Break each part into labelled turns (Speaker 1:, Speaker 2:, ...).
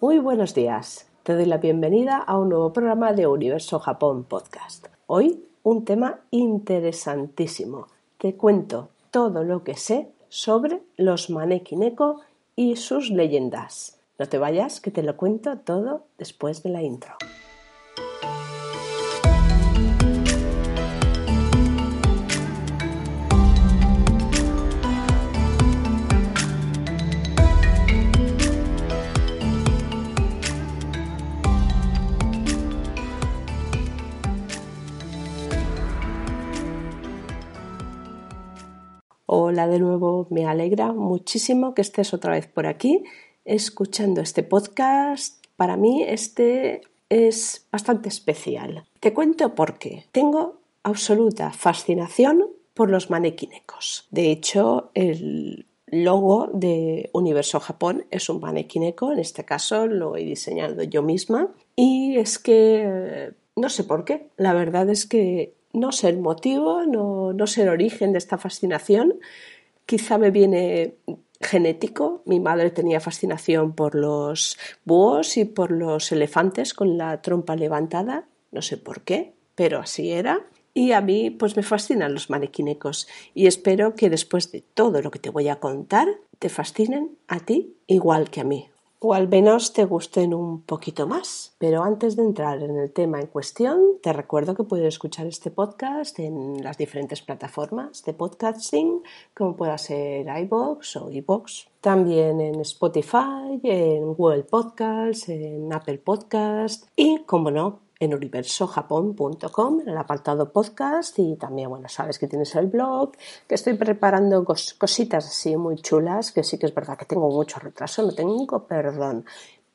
Speaker 1: Muy buenos días. Te doy la bienvenida a un nuevo programa de Universo Japón Podcast. Hoy un tema interesantísimo. Te cuento todo lo que sé sobre los Neko y sus leyendas. No te vayas, que te lo cuento todo después de la intro. Hola de nuevo, me alegra muchísimo que estés otra vez por aquí escuchando este podcast. Para mí este es bastante especial. Te cuento por qué. Tengo absoluta fascinación por los manequinecos. De hecho, el logo de Universo Japón es un manequineco, en este caso lo he diseñado yo misma. Y es que no sé por qué, la verdad es que no sé el motivo, no, no sé el origen de esta fascinación. Quizá me viene genético. Mi madre tenía fascinación por los búhos y por los elefantes con la trompa levantada. No sé por qué, pero así era. Y a mí pues me fascinan los manequinecos y espero que después de todo lo que te voy a contar te fascinen a ti igual que a mí o al menos te gusten un poquito más. Pero antes de entrar en el tema en cuestión, te recuerdo que puedes escuchar este podcast en las diferentes plataformas de podcasting, como pueda ser iBox o iBox. También en Spotify, en Google Podcasts, en Apple Podcasts y, como no, en universojapón.com, en el apartado podcast y también, bueno, sabes que tienes el blog, que estoy preparando cositas así muy chulas, que sí que es verdad que tengo mucho retraso, no tengo perdón,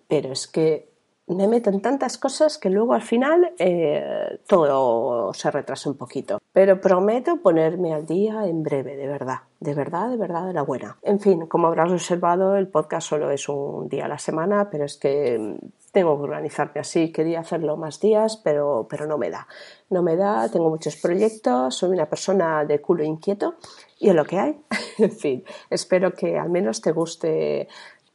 Speaker 1: pero es que me meto en tantas cosas que luego al final eh, todo se retrasa un poquito. Pero prometo ponerme al día en breve, de verdad, de verdad, de verdad, de la buena. En fin, como habrás observado, el podcast solo es un día a la semana, pero es que tengo que organizarme así. Quería hacerlo más días, pero, pero no me da. No me da, tengo muchos proyectos, soy una persona de culo inquieto y es lo que hay. en fin, espero que al menos te guste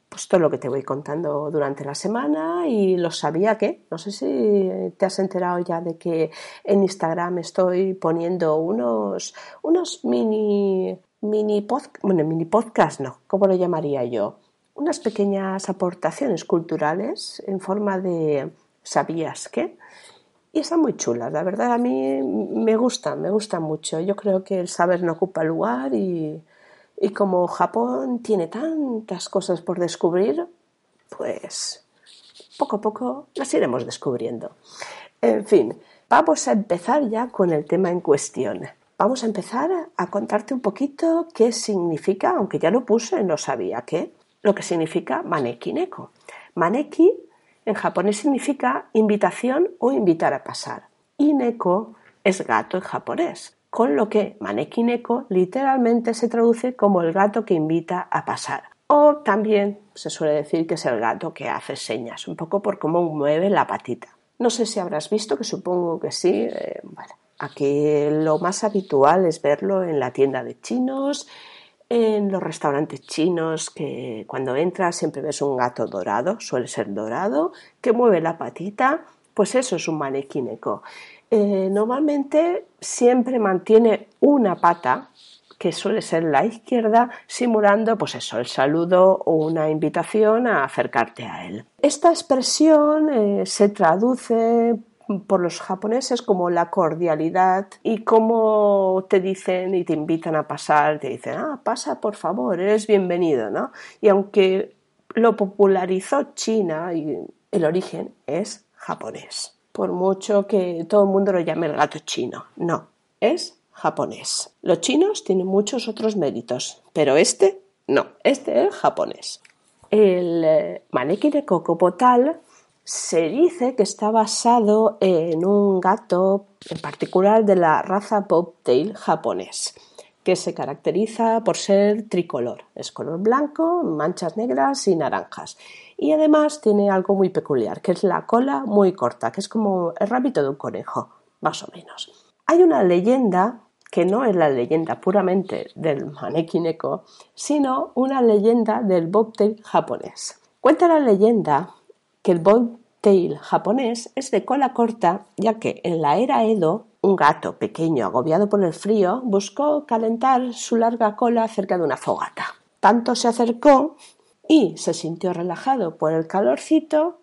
Speaker 1: pues todo lo que te voy contando durante la semana y lo sabía que, no sé si te has enterado ya de que en Instagram estoy poniendo unos, unos mini, mini, bueno, mini podcast, no, ¿cómo lo llamaría yo? unas pequeñas aportaciones culturales en forma de ¿sabías qué? Y están muy chulas, la verdad a mí me gustan, me gustan mucho. Yo creo que el saber no ocupa lugar y, y como Japón tiene tantas cosas por descubrir, pues poco a poco las iremos descubriendo. En fin, vamos a empezar ya con el tema en cuestión. Vamos a empezar a contarte un poquito qué significa, aunque ya lo puse, no sabía qué, lo que significa maneki neko. Maneki en japonés significa invitación o invitar a pasar. Y neko es gato en japonés, con lo que maneki neko literalmente se traduce como el gato que invita a pasar. O también se suele decir que es el gato que hace señas, un poco por cómo mueve la patita. No sé si habrás visto, que supongo que sí. Eh, aquí lo más habitual es verlo en la tienda de chinos, en los restaurantes chinos que cuando entras siempre ves un gato dorado, suele ser dorado, que mueve la patita, pues eso es un manequineco. Eh, normalmente siempre mantiene una pata, que suele ser la izquierda, simulando pues eso, el saludo o una invitación a acercarte a él. Esta expresión eh, se traduce por los japoneses como la cordialidad y como te dicen y te invitan a pasar, te dicen, ah, pasa por favor, eres bienvenido, ¿no? Y aunque lo popularizó China y el origen es japonés. Por mucho que todo el mundo lo llame el gato chino, no, es japonés. Los chinos tienen muchos otros méritos, pero este no, este es japonés. El eh, maniquí de Cocopotal se dice que está basado en un gato en particular de la raza bobtail japonés, que se caracteriza por ser tricolor. Es color blanco, manchas negras y naranjas. Y además tiene algo muy peculiar, que es la cola muy corta, que es como el rabito de un conejo, más o menos. Hay una leyenda que no es la leyenda puramente del manekineko, sino una leyenda del bobtail japonés. Cuenta la leyenda que el bobtail japonés es de cola corta, ya que en la era Edo un gato pequeño agobiado por el frío buscó calentar su larga cola cerca de una fogata. Tanto se acercó y se sintió relajado por el calorcito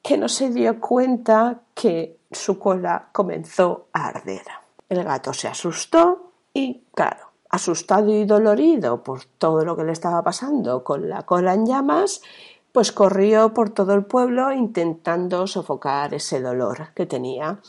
Speaker 1: que no se dio cuenta que su cola comenzó a arder. El gato se asustó y, claro, asustado y dolorido por todo lo que le estaba pasando con la cola en llamas, pues corrió por todo el pueblo intentando sofocar ese dolor que tenía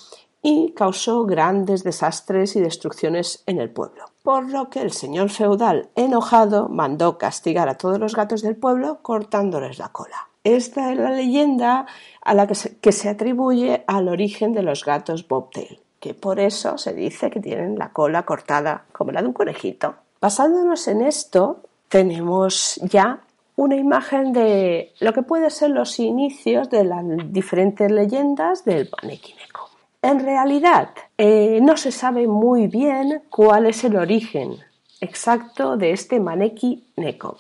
Speaker 1: y causó grandes desastres y destrucciones en el pueblo. Por lo que el señor feudal, enojado, mandó castigar a todos los gatos del pueblo cortándoles la cola. Esta es la leyenda a la que se, que se atribuye al origen de los gatos bobtail, que por eso se dice que tienen la cola cortada como la de un conejito. Basándonos en esto, tenemos ya una imagen de lo que pueden ser los inicios de las diferentes leyendas del Neko. En realidad, eh, no se sabe muy bien cuál es el origen exacto de este Maneki Neko,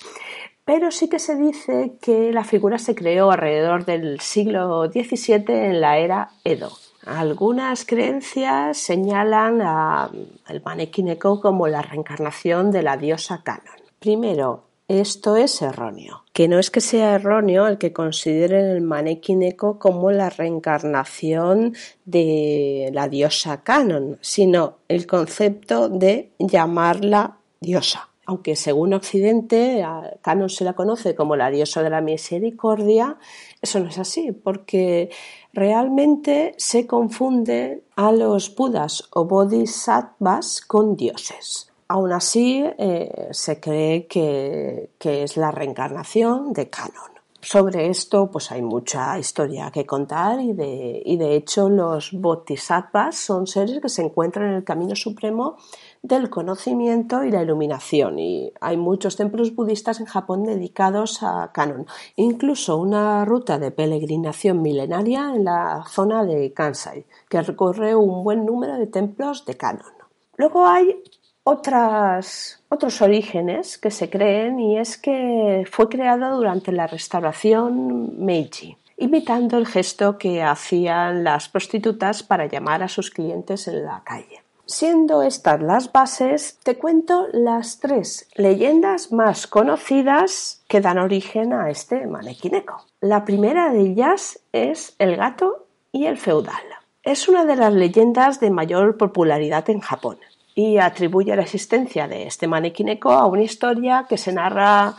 Speaker 1: pero sí que se dice que la figura se creó alrededor del siglo XVII en la era Edo. Algunas creencias señalan al Maneki Neko como la reencarnación de la diosa Canon. Primero, esto es erróneo. Que no es que sea erróneo el que consideren el Maneki como la reencarnación de la diosa Canon, sino el concepto de llamarla diosa. Aunque según Occidente a Canon se la conoce como la diosa de la misericordia, eso no es así, porque realmente se confunde a los budas o bodhisattvas con dioses. Aún así, eh, se cree que, es la reencarnación de Canon. Sobre esto, pues hay mucha historia que contar y de, y de hecho los bodhisattvas son seres que se encuentran en el camino supremo del conocimiento y la iluminación. Y hay muchos templos budistas en Japón dedicados a Canon. Incluso una ruta de peregrinación milenaria en la zona de Kansai, que recorre un buen número de templos de Canon. Luego hay otros orígenes que se creen y es que fue creado durante la restauración Meiji, imitando el gesto que hacían las prostitutas para llamar a sus clientes en la calle. Siendo estas las bases, te cuento las tres leyendas más conocidas que dan origen a este manequineco. La primera de ellas es el gato y el feudal. Es una de las leyendas de mayor popularidad en Japón y atribuye la existencia de este manequineco a una historia que se narra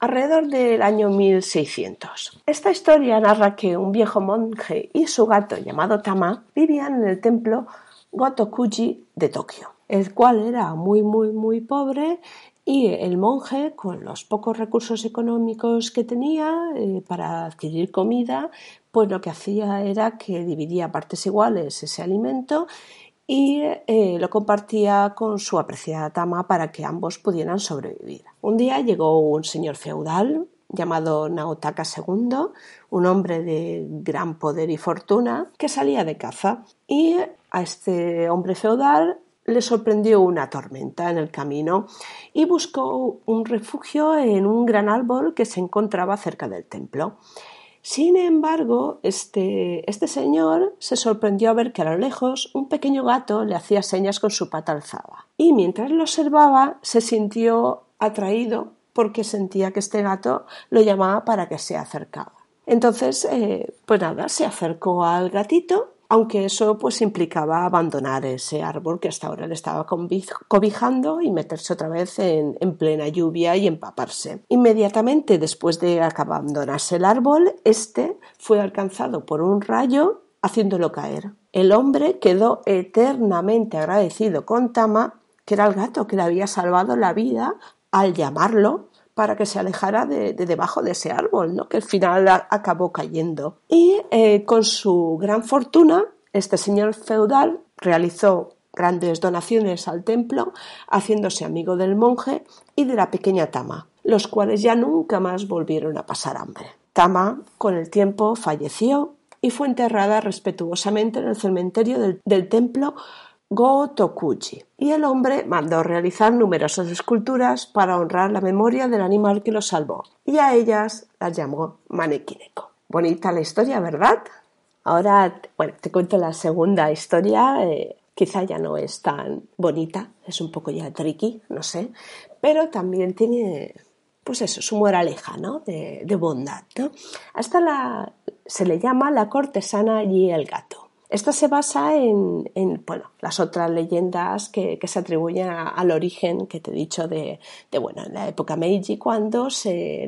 Speaker 1: alrededor del año 1600. Esta historia narra que un viejo monje y su gato llamado Tama vivían en el templo Gotokuji de Tokio, el cual era muy muy muy pobre y el monje, con los pocos recursos económicos que tenía eh, para adquirir comida, pues lo que hacía era que dividía partes iguales ese alimento y eh, lo compartía con su apreciada tama para que ambos pudieran sobrevivir. Un día llegó un señor feudal llamado Naotaka II, un hombre de gran poder y fortuna, que salía de caza y a este hombre feudal le sorprendió una tormenta en el camino y buscó un refugio en un gran árbol que se encontraba cerca del templo. Sin embargo, este, este, señor se sorprendió a ver que a lo lejos un pequeño gato le hacía señas con su pata alzada. Y mientras lo observaba, se sintió atraído porque sentía que este gato lo llamaba para que se acercaba. Entonces, eh, pues nada, se acercó al gatito aunque eso pues implicaba abandonar ese árbol que hasta ahora le estaba cobijando y meterse otra vez en, plena lluvia y empaparse. Inmediatamente después de abandonarse el árbol, este fue alcanzado por un rayo haciéndolo caer. El hombre quedó eternamente agradecido con Tama, que era el gato que le había salvado la vida al llamarlo para que se alejara de, debajo de ese árbol, ¿no? que al final acabó cayendo. Y eh, con su gran fortuna, este señor feudal realizó grandes donaciones al templo, haciéndose amigo del monje y de la pequeña Tama, los cuales ya nunca más volvieron a pasar hambre. Tama, con el tiempo, falleció y fue enterrada respetuosamente en el cementerio del templo Go-Tokuji, y el hombre mandó realizar numerosas esculturas para honrar la memoria del animal que lo salvó, y a ellas las llamó Manekineko. Bonita la historia, ¿verdad? Ahora, bueno, te cuento la segunda historia. Eh, quizá ya no es tan bonita, es un poco ya tricky, no sé, pero también tiene, pues eso, su moraleja, ¿no? De, bondad, ¿no? Hasta la, se le llama la cortesana y el gato. Esta se basa en, bueno, las otras leyendas que, se atribuyen al origen que te he dicho de, bueno, en la época Meiji, cuando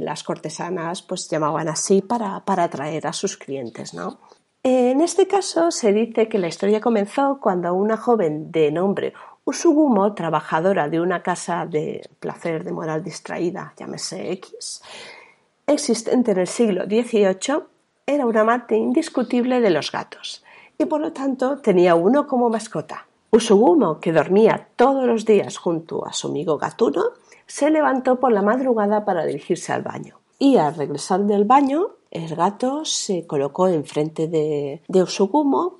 Speaker 1: las cortesanas pues llamaban así para, para atraer a sus clientes, ¿no? En este caso se dice que la historia comenzó cuando una joven de nombre Usugumo, trabajadora de una casa de placer de moral distraída, llámese X, existente en el siglo XVIII, era una amante indiscutible de los gatos y por lo tanto tenía uno como mascota. Usugumo, que dormía todos los días junto a su amigo gatuno, se levantó por la madrugada para dirigirse al baño y al regresar del baño el gato se colocó enfrente de, Usugumo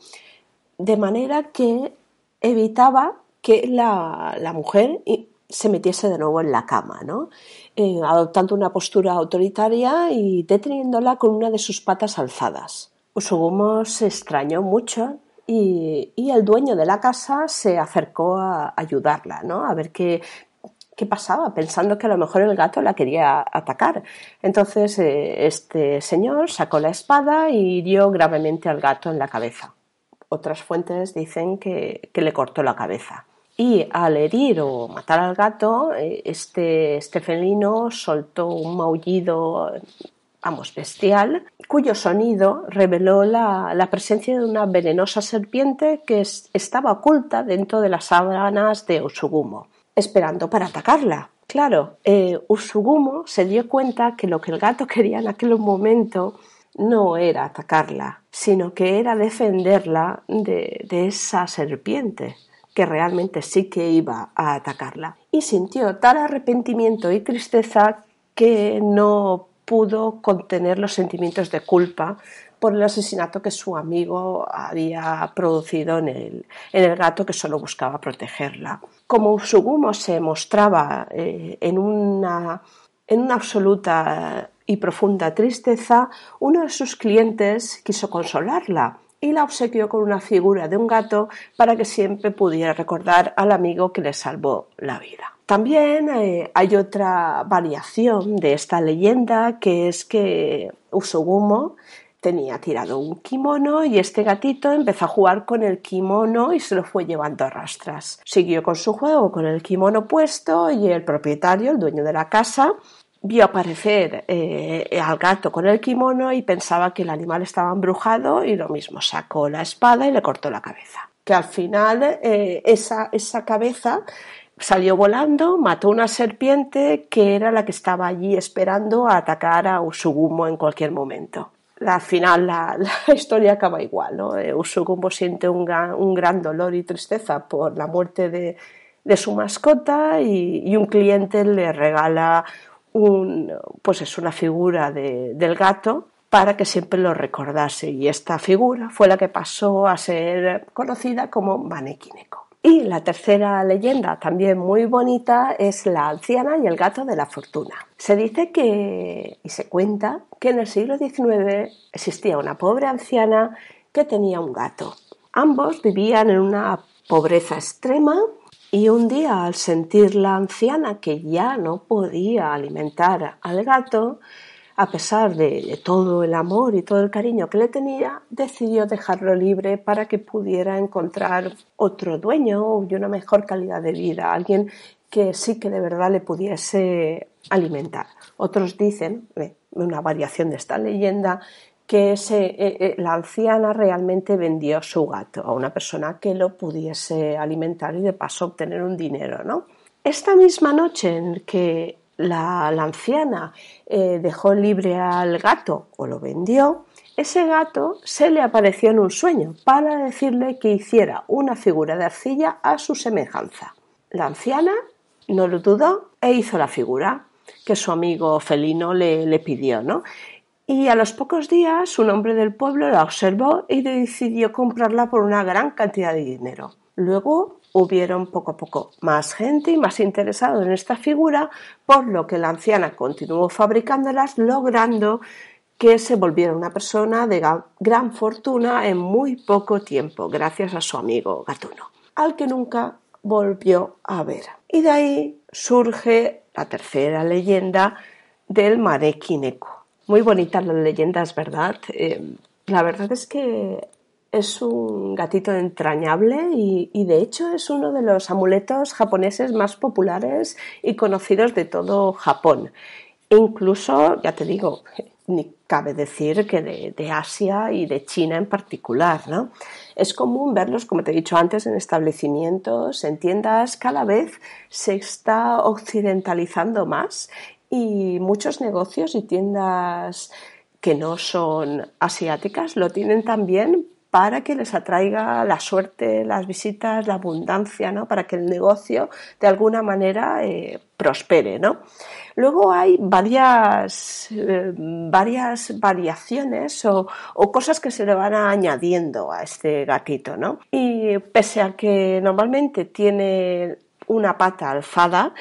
Speaker 1: de manera que evitaba que la, mujer se metiese de nuevo en la cama, ¿no? Eh, adoptando una postura autoritaria y deteniéndola con una de sus patas alzadas. Usugumo se extrañó mucho y, el dueño de la casa se acercó a ayudarla, ¿no? A ver qué, qué pasaba, pensando que a lo mejor el gato la quería atacar. Entonces eh, este señor sacó la espada y hirió gravemente al gato en la cabeza. Otras fuentes dicen que, le cortó la cabeza. Y al herir o matar al gato, eh, este, este felino soltó un maullido, vamos, bestial, cuyo sonido reveló la, la presencia de una venenosa serpiente que estaba oculta dentro de las sábanas de Osugumo esperando para atacarla. Claro, eh, Usugumo se dio cuenta que lo que el gato quería en aquel momento no era atacarla, sino que era defenderla de, de esa serpiente que realmente sí que iba a atacarla. Y sintió tal arrepentimiento y tristeza que no pudo contener los sentimientos de culpa por el asesinato que su amigo había producido en el, en el gato que solo buscaba protegerla. Como Usugumo se mostraba eh, en, una, en una absoluta y profunda tristeza, uno de sus clientes quiso consolarla y la obsequió con una figura de un gato para que siempre pudiera recordar al amigo que le salvó la vida. También eh, hay otra variación de esta leyenda que es que Usugumo tenía tirado un kimono y este gatito empezó a jugar con el kimono y se lo fue llevando a rastras. Siguió con su juego con el kimono puesto y el propietario, el dueño de la casa, vio aparecer eh, al gato con el kimono y pensaba que el animal estaba embrujado y lo mismo, sacó la espada y le cortó la cabeza. Que al final eh, esa, esa cabeza salió volando, mató una serpiente que era la que estaba allí esperando a atacar a Usugumo en cualquier momento al final la, historia acaba igual. ¿no? Eh, Usugumo siente un gran, dolor y tristeza por la muerte de, su mascota y, un cliente le regala un, pues es una figura del gato para que siempre lo recordase y esta figura fue la que pasó a ser conocida como Manekineko. Y la tercera leyenda, también muy bonita, es la anciana y el gato de la fortuna. Se dice que, y se cuenta, que en el siglo XIX existía una pobre anciana que tenía un gato. Ambos vivían en una pobreza extrema y un día al sentir la anciana que ya no podía alimentar al gato, a pesar de, todo el amor y todo el cariño que le tenía, decidió dejarlo libre para que pudiera encontrar otro dueño y una mejor calidad de vida, alguien que sí que de verdad le pudiese alimentar. Otros dicen, una variación de esta leyenda, que eh, eh, la anciana realmente vendió su gato a una persona que lo pudiese alimentar y de paso obtener un dinero, ¿no? Esta misma noche en que la, anciana eh, dejó libre al gato o lo vendió, ese gato se le apareció en un sueño para decirle que hiciera una figura de arcilla a su semejanza. La anciana no lo dudó e hizo la figura que su amigo felino le, le pidió, ¿no? Y a los pocos días un hombre del pueblo la observó y decidió comprarla por una gran cantidad de dinero. Luego hubieron poco a poco más gente y más interesado en esta figura, por lo que la anciana continuó fabricándolas, logrando que se volviera una persona de gran fortuna en muy poco tiempo, gracias a su amigo gatuno, al que nunca volvió a ver. Y de ahí surge la tercera leyenda del Marekineko. Muy bonitas las leyendas, ¿verdad? Eh, la verdad es que es un gatito entrañable y, de hecho es uno de los amuletos japoneses más populares y conocidos de todo Japón. Incluso, ya te digo, ni cabe decir que de, Asia y de China en particular, ¿no? Es común verlos, como te he dicho antes, en establecimientos, en tiendas, cada vez se está occidentalizando más y muchos negocios y tiendas que no son asiáticas lo tienen también para que les atraiga la suerte, las visitas, la abundancia, ¿no? Para que el negocio de alguna manera eh, prospere, ¿no? Luego hay varias, eh, varias variaciones o, cosas que se le van añadiendo a este gatito, ¿no? Y pese a que normalmente tiene una pata alzada,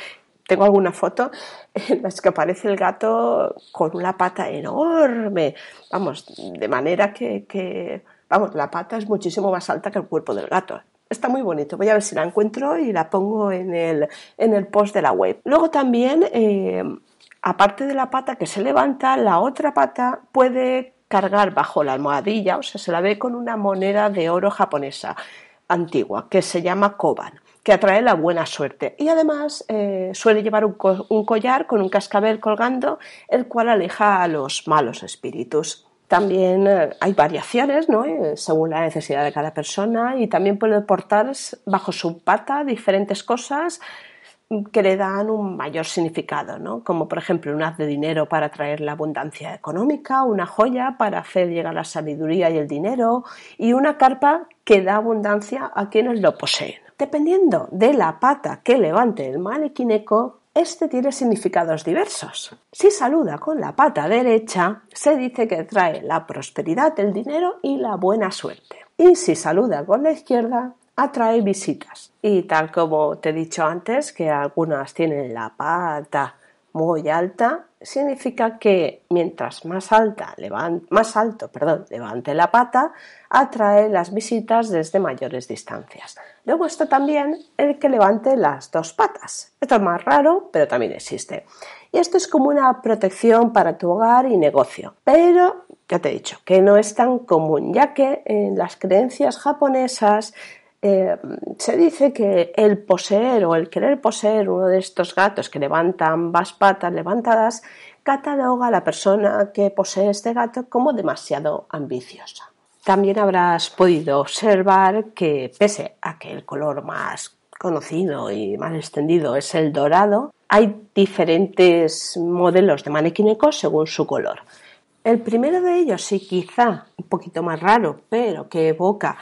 Speaker 1: tengo alguna foto en las que aparece el gato con una pata enorme, vamos, de manera que Vamos, la pata es muchísimo más alta que el cuerpo del gato. Está muy bonito. Voy a ver si la encuentro y la pongo en el, en el post de la web. Luego también, eh, aparte de la pata que se levanta, la otra pata puede cargar bajo la almohadilla, o sea, se la ve con una moneda de oro japonesa antigua que se llama koban que atrae la buena suerte. Y además eh, suele llevar un, un, collar con un cascabel colgando, el cual aleja a los malos espíritus. También eh, hay variaciones ¿no? Eh, según la necesidad de cada persona y también puede portar bajo su pata diferentes cosas que le dan un mayor significado, ¿no? como por ejemplo un haz de dinero para traer la abundancia económica, una joya para hacer llegar la sabiduría y el dinero y una carpa que da abundancia a quienes lo poseen. Dependiendo de la pata que levante el manequineco, este tiene significados diversos. Si saluda con la pata derecha, se dice que trae la prosperidad, el dinero y la buena suerte. Y si saluda con la izquierda, atrae visitas. Y tal como te he dicho antes, que algunas tienen la pata muy alta, significa que mientras más, alta, más alto perdón, levante la pata, atrae las visitas desde mayores distancias. Luego está también el que levante las dos patas. Esto es más raro, pero también existe. Y esto es como una protección para tu hogar y negocio. Pero ya te he dicho que no es tan común, ya que en las creencias japonesas eh, se dice que el poseer o el querer poseer uno de estos gatos que levantan ambas patas levantadas cataloga a la persona que posee este gato como demasiado ambiciosa. También habrás podido observar que pese a que el color más conocido y más extendido es el dorado, hay diferentes modelos de manequinecos según su color. El primero de ellos, sí, quizá un poquito más raro, pero que evoca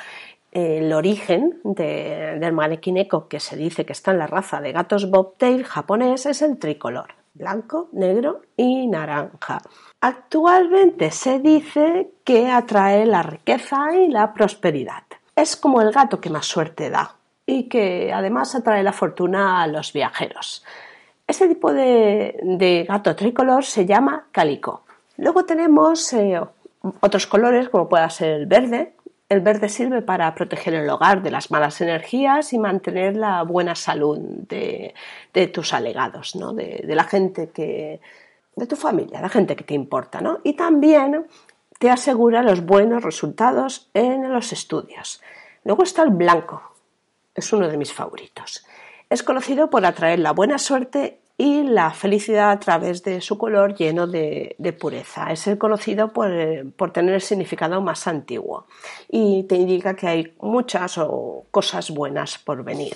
Speaker 1: el origen del manequineco que se dice que está en la raza de gatos bobtail japonés es el tricolor, blanco, negro y naranja. Actualmente se dice que atrae la riqueza y la prosperidad. Es como el gato que más suerte da y que además atrae la fortuna a los viajeros. Este tipo de, gato tricolor se llama calico. Luego tenemos eh, otros colores como pueda ser el verde, el verde sirve para proteger el hogar de las malas energías y mantener la buena salud de, tus alegados, ¿no? de, la gente que, de tu familia, la gente que te importa, ¿no? Y también te asegura los buenos resultados en los estudios. Luego está el blanco, es uno de mis favoritos. Es conocido por atraer la buena suerte y la felicidad a través de su color lleno de, pureza. Es el conocido por, por, tener el significado más antiguo y te indica que hay muchas cosas buenas por venir.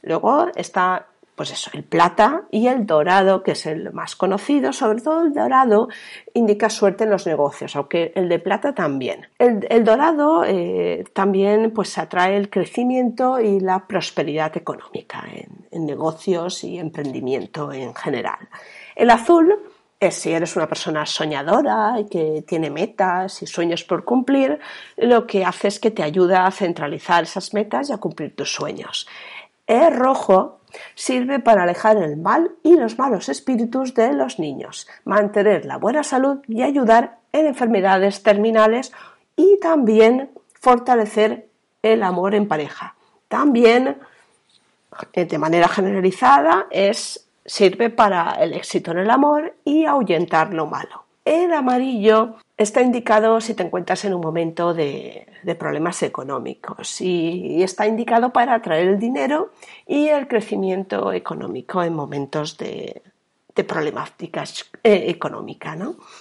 Speaker 1: Luego está pues eso, el plata y el dorado, que es el más conocido, sobre todo el dorado indica suerte en los negocios, aunque el de plata también. El, dorado eh, también pues atrae el crecimiento y la prosperidad económica en, en negocios y emprendimiento en general. El azul es si eres una persona soñadora y que tiene metas y sueños por cumplir, lo que hace es que te ayuda a centralizar esas metas y a cumplir tus sueños. El rojo Sirve para alejar el mal y los malos espíritus de los niños, mantener la buena salud y ayudar en enfermedades terminales y también fortalecer el amor en pareja. También, eh, de manera generalizada, es, sirve para el éxito en el amor y ahuyentar lo malo. El amarillo está indicado si te encuentras en un momento de, problemas económicos y está indicado para atraer el dinero y el crecimiento económico en momentos de, problemáticas eh, económicas.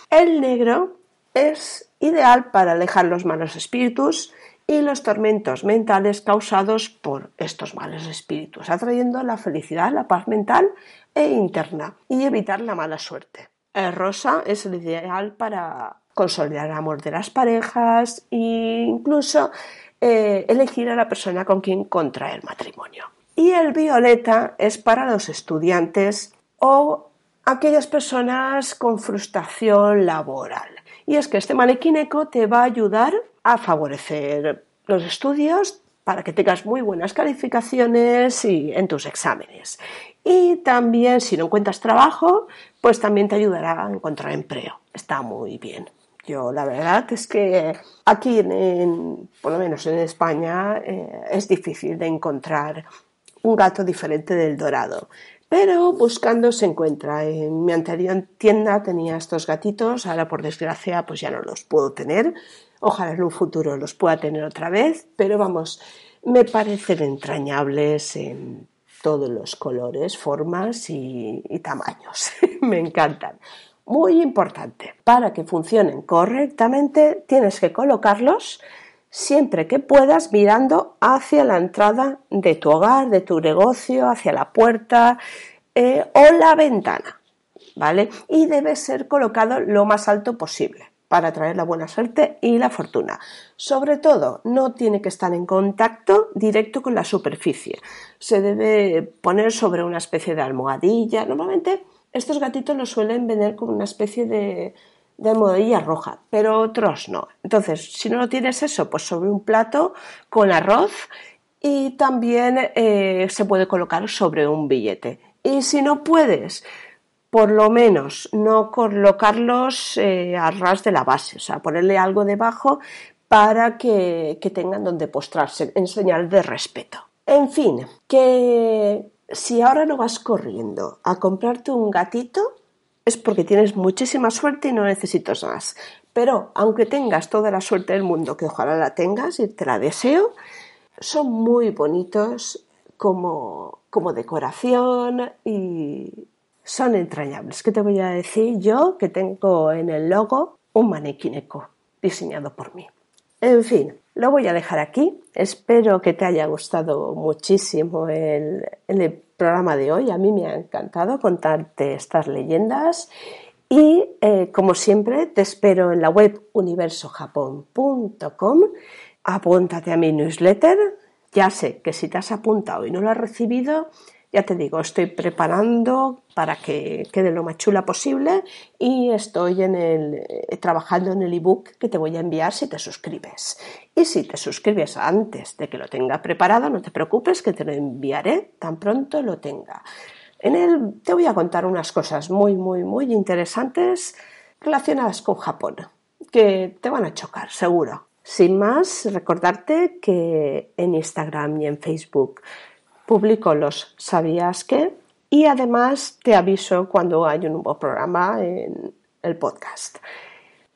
Speaker 1: El negro es ideal para alejar los malos espíritus y los tormentos mentales causados por estos malos espíritus, atrayendo la felicidad, la paz mental e interna y evitar la mala suerte. El rosa es el ideal para consolidar el amor de las parejas e incluso eh, elegir a la persona con quien contraer matrimonio. Y el violeta es para los estudiantes o aquellas personas con frustración laboral. Y es que este manequineco te va a ayudar a favorecer los estudios para que tengas muy buenas calificaciones y en tus exámenes. Y también, si no encuentras trabajo, pues también te ayudará a encontrar empleo. Está muy bien. Yo la verdad es que aquí, en, por lo menos en España, eh, es difícil de encontrar un gato diferente del dorado. Pero buscando se encuentra. En mi anterior tienda tenía estos gatitos, ahora por desgracia pues ya no los puedo tener. Ojalá en un futuro los pueda tener otra vez, pero vamos, me parecen entrañables en todos los colores, formas y, tamaños. me encantan muy importante. Para que funcionen correctamente tienes que colocarlos siempre que puedas mirando hacia la entrada de tu hogar, de tu negocio, hacia la puerta eh, o la ventana. ¿Vale? Y debe ser colocado lo más alto posible para traer la buena suerte y la fortuna. Sobre todo, no tiene que estar en contacto directo con la superficie. Se debe poner sobre una especie de almohadilla. Normalmente estos gatitos los suelen vender con una especie de, almohadilla roja, pero otros no. Entonces, si no lo tienes eso, pues sobre un plato con arroz y también eh, se puede colocar sobre un billete. Y si no puedes, por lo menos no colocarlos eh, a ras de la base, o sea, ponerle algo debajo para que, que tengan donde postrarse en señal de respeto. En fin, que si ahora no vas corriendo a comprarte un gatito, es porque tienes muchísima suerte y no necesitas más. Pero aunque tengas toda la suerte del mundo, que ojalá la tengas y te la deseo, son muy bonitos como, como decoración y son entrañables. ¿Qué te voy a decir yo que tengo en el logo un manequineco diseñado por mí? En fin, lo voy a dejar aquí. Espero que te haya gustado muchísimo el, programa de hoy. A mí me ha encantado contarte estas leyendas. Y eh, como siempre, te espero en la web universojapón.com. Apúntate a mi newsletter. Ya sé que si te has apuntado y no lo has recibido, ya te digo, estoy preparando para que quede lo más chula posible y estoy en el, eh, trabajando en el ebook que te voy a enviar si te suscribes. Y si te suscribes antes de que lo tenga preparado, no te preocupes que te lo enviaré tan pronto lo tenga. En él te voy a contar unas cosas muy, muy, muy interesantes relacionadas con Japón, que te van a chocar, seguro. Sin más, recordarte que en Instagram y en Facebook publico los sabías que y además te aviso cuando hay un nuevo programa en el podcast.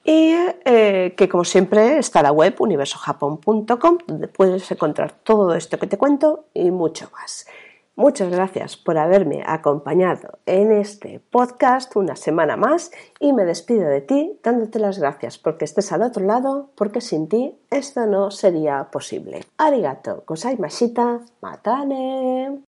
Speaker 1: Y eh, que como siempre está la web universojapón.com donde puedes encontrar todo esto que te cuento y mucho más. Muchas gracias por haberme acompañado en este podcast una semana más y me despido de ti dándote las gracias porque estés al otro lado, porque sin ti esto no sería posible. Arigato, mashita, matane.